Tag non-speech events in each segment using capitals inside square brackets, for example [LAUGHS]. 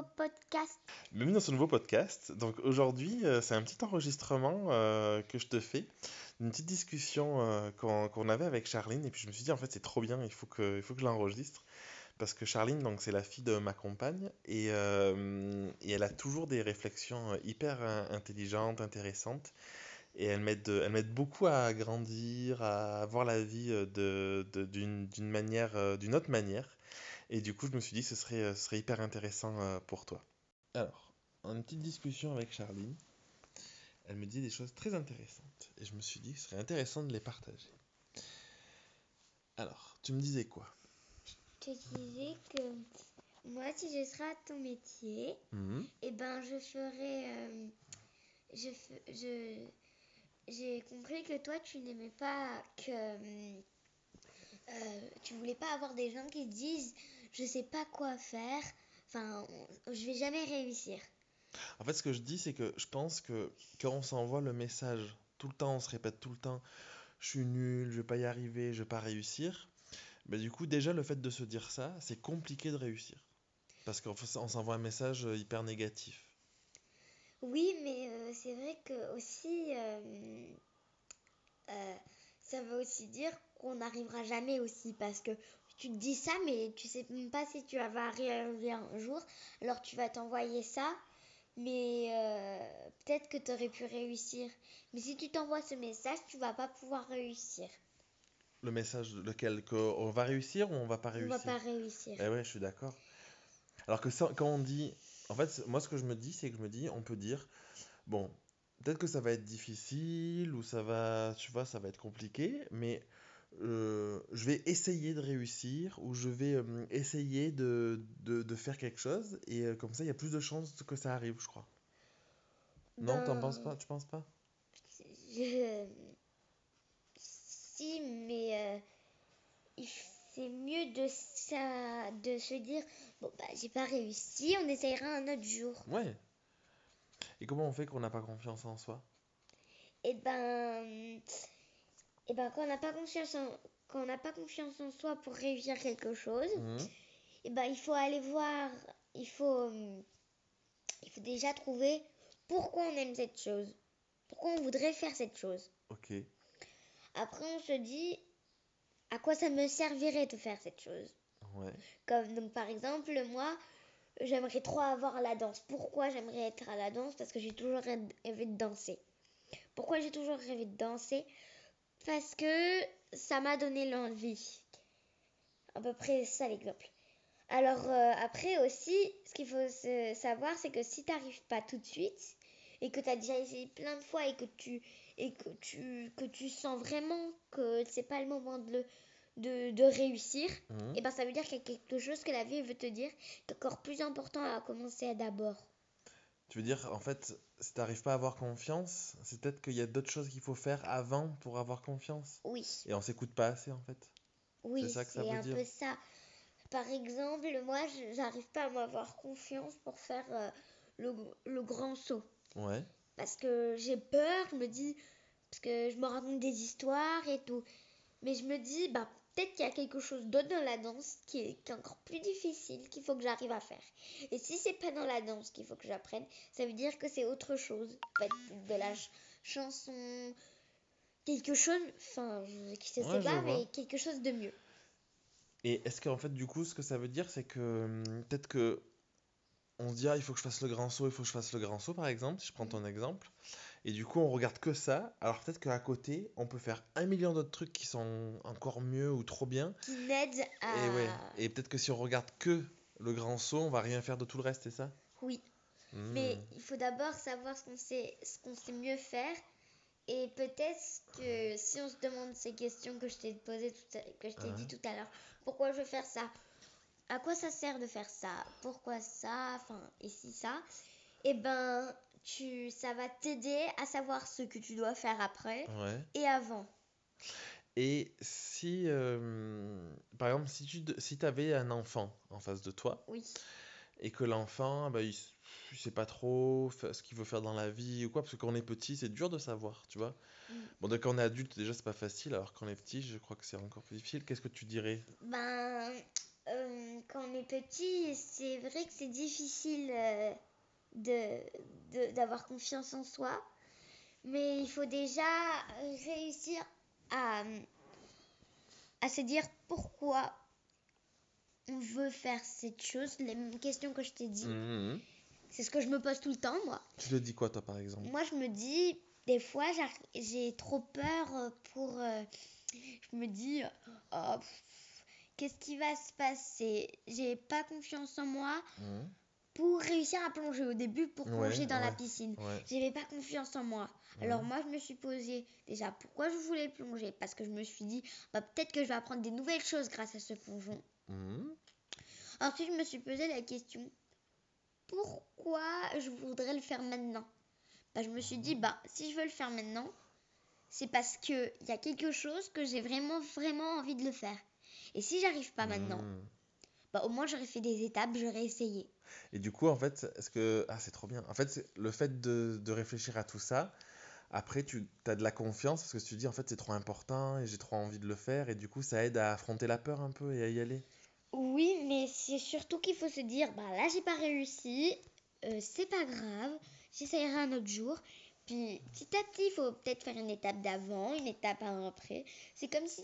podcast. Bienvenue dans ce nouveau podcast. Donc aujourd'hui, euh, c'est un petit enregistrement euh, que je te fais, une petite discussion euh, qu'on avait avec Charline. Et puis je me suis dit, en fait, c'est trop bien, il faut que, il faut que je l'enregistre. Parce que Charline, donc, c'est la fille de ma compagne. Et, et elle a toujours des réflexions hyper intelligentes, intéressantes. Et elle m'aide, beaucoup à grandir, à voir la vie euh, de, de- d'une, d'une manière, d'une autre manière. Et du coup, je me suis dit, ce serait, euh, ce serait hyper intéressant euh, pour toi. Alors, en une petite discussion avec Charline, elle me dit des choses très intéressantes. Et je me suis dit, ce serait intéressant de les partager. Alors, tu me disais quoi? Je te disais que moi, si je serais à ton métier, Mhm. eh ben, je ferais. euh, je, j'ai compris que toi, tu n'aimais pas que. euh, tu voulais pas avoir des gens qui disent je sais pas quoi faire, enfin, je vais jamais réussir. En fait, ce que je dis, c'est que je pense que quand on s'envoie le message, tout le temps, on se répète tout le temps, je suis nul, je vais pas y arriver, je vais pas réussir. Mais du coup, déjà, le fait de se dire ça, c'est compliqué de réussir. Parce qu'on s'envoie un message euh, hyper négatif. Oui, mais euh, c'est vrai que aussi, euh, euh, ça veut aussi dire qu'on n'arrivera jamais aussi parce que tu te dis ça, mais tu sais même pas si tu vas arriver un jour. Alors tu vas t'envoyer ça, mais euh, peut-être que tu aurais pu réussir. Mais si tu t'envoies ce message, tu vas pas pouvoir réussir. Le message, lequel, qu'on va réussir ou on va pas On réussir? va pas réussir. Eh ouais, je suis d'accord. Alors que ça, quand on dit, en fait, moi ce que je me dis, c'est que je me dis, on peut dire, bon, peut-être que ça va être difficile ou ça va, tu vois, ça va être compliqué, mais euh, je vais essayer de réussir ou je vais euh, essayer de, de, de faire quelque chose et euh, comme ça, il y a plus de chances que ça arrive, je crois. Non, t'en penses Ben, pas? Tu penses pas? Je... Si, mais c'est mieux de, ça, de se dire bon, bah, j'ai pas réussi, on essayera un autre jour. Ouais. Et comment on fait qu'on n'a pas confiance en soi? Et ben, et ben quand on n'a pas confiance en, quand on n'a pas confiance en soi pour réussir quelque chose, Mhm. et ben il faut aller voir, il faut, hum, il faut déjà trouver pourquoi on aime cette chose, pourquoi on voudrait faire cette chose. Ok. Après, on se dit à quoi ça me servirait de faire cette chose. Ouais. Comme donc par exemple, moi, j'aimerais trop avoir la danse. Pourquoi j'aimerais être à la danse? Parce que j'ai toujours rêvé de danser. Pourquoi j'ai toujours rêvé de danser? Parce que ça m'a donné l'envie. À peu près ça l'exemple. Alors euh, après aussi, ce qu'il faut se- savoir, c'est que si tu n'arrives pas tout de suite et que tu as déjà essayé plein de fois et que tu et que tu que tu sens vraiment que c'est pas le moment de le de, de réussir, Mhm. et ben ça veut dire qu'il y a quelque chose que la vie veut te dire qui est encore plus important à commencer d'abord. Tu veux dire, en fait, si t'arrives pas à avoir confiance, c'est peut-être qu'il y a d'autres choses qu'il faut faire avant pour avoir confiance. Oui, Et on s'écoute pas assez, en fait. oui, C'est ça que ça c'est veut un dire. peu ça. Par exemple, moi, j'arrive pas à m'avoir confiance pour faire euh, le, le grand saut. Ouais. Parce que j'ai peur, je me dis, parce que je me raconte des histoires et tout. Mais je me dis, bah, peut-être qu'il y a quelque chose d'autre dans la danse qui est, qui est encore plus difficile, qu'il faut que j'arrive à faire. Et si c'est pas dans la danse qu'il faut que j'apprenne, ça veut dire que c'est autre chose. Peut-être de la ch- chanson, quelque chose, enfin, je, qui se Ouais, pas, mais quelque chose de mieux. Et est-ce qu'en fait, du coup, ce que ça veut dire, c'est que hum, peut-être que on se dit, ah, il faut que je fasse le grand saut, il faut que je fasse le grand saut, par exemple, si je prends ton exemple. Et du coup, on regarde que ça. Alors peut-être qu'à côté, on peut faire un million d'autres trucs qui sont encore mieux ou trop bien. Qui m'aide à. Et ouais. Et peut-être que si on regarde que le grand saut, on va rien faire de tout le reste, c'est ça? Oui. Hmm. Mais il faut d'abord savoir ce qu'on sait, ce qu'on sait mieux faire. Et peut-être que si on se demande ces questions que je t'ai posées tout à- que je t'ai Ouais. dit tout à l'heure, pourquoi je veux faire ça? À quoi ça sert de faire ça? Pourquoi ça? Enfin, et si ça? Eh ben, tu, ça va t'aider à savoir ce que tu dois faire après Ouais. et avant. Et si, euh, par exemple, si tu si avais un enfant en face de toi Oui. et que l'enfant, bah, il, il sait pas trop ce qu'il veut faire dans la vie ou quoi, parce que quand on est petit, c'est dur de savoir, tu vois. Mm. Bon, donc quand on est adulte, déjà, c'est pas facile, alors quand on est petit, je crois que c'est encore plus difficile. Qu'est-ce que tu dirais? Ben, euh, quand on est petit, c'est vrai que c'est difficile euh, de, d'avoir confiance en soi. Mais il faut déjà réussir à, à se dire pourquoi on veut faire cette chose. Les questions que je t'ai dit. Mhm. C'est ce que je me pose tout le temps, moi. Tu te dis quoi, toi, par exemple? Moi, je me dis, des fois, j'ai trop peur euh, pour... euh, je me dis, oh, qu'est-ce qui va se passer? J'ai pas confiance en moi Mhm. Pour réussir à plonger au début, pour Ouais, plonger dans la piscine. Ouais. J'avais pas confiance en moi. Alors moi, je me suis posé déjà pourquoi je voulais plonger. Parce que je me suis dit, bah, peut-être que je vais apprendre des nouvelles choses grâce à ce plongeon. Mhm. Ensuite, je me suis posé la question, pourquoi je voudrais le faire maintenant? Bah, Je me suis dit, bah, si je veux le faire maintenant, c'est parce qu'il y a quelque chose que j'ai vraiment, vraiment envie de le faire. Et si j'arrive pas maintenant, Mhm. Bah, au moins j'aurais fait des étapes, j'aurais essayé. Et du coup, en fait, est-ce que. Ah, c'est trop bien. En fait, le fait de, de réfléchir à tout ça, après, tu as de la confiance parce que tu te dis, en fait, c'est trop important et j'ai trop envie de le faire. Et du coup, ça aide à affronter la peur un peu et à y aller. Oui, mais c'est surtout qu'il faut se dire, bah là j'ai pas réussi, euh, c'est pas grave, j'essayerai un autre jour. Puis petit à petit, il faut peut-être faire une étape d'avant, une étape après. C'est comme si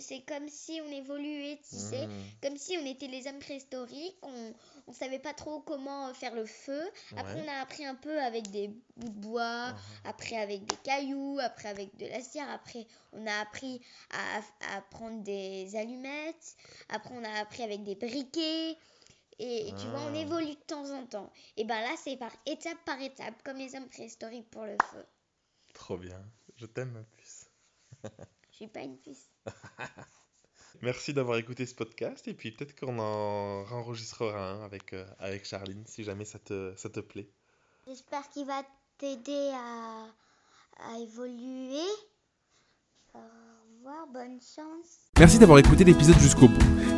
c'est comme si on évoluait, tu sais, Mhm. comme si on était les hommes préhistoriques, on on savait pas trop comment faire le feu. Après Ouais. on a appris un peu avec des bouts de bois, Mhm. après avec des cailloux, après avec de la cire, après on a appris à, à prendre des allumettes, après on a appris avec des briquets. Et, et tu vois, on Ah. évolue de temps en temps. Et ben là, c'est par étape par étape, comme les hommes préhistoriques pour le feu. Trop bien. Je t'aime, ma puce. Je suis pas une puce. [LAUGHS] Merci d'avoir écouté ce podcast. Et puis, peut-être qu'on en enregistrera un avec, euh, avec Charline si jamais ça te, ça te plaît. J'espère qu'il va t'aider à, à évoluer. Au revoir, bonne chance. Merci d'avoir écouté l'épisode jusqu'au bout.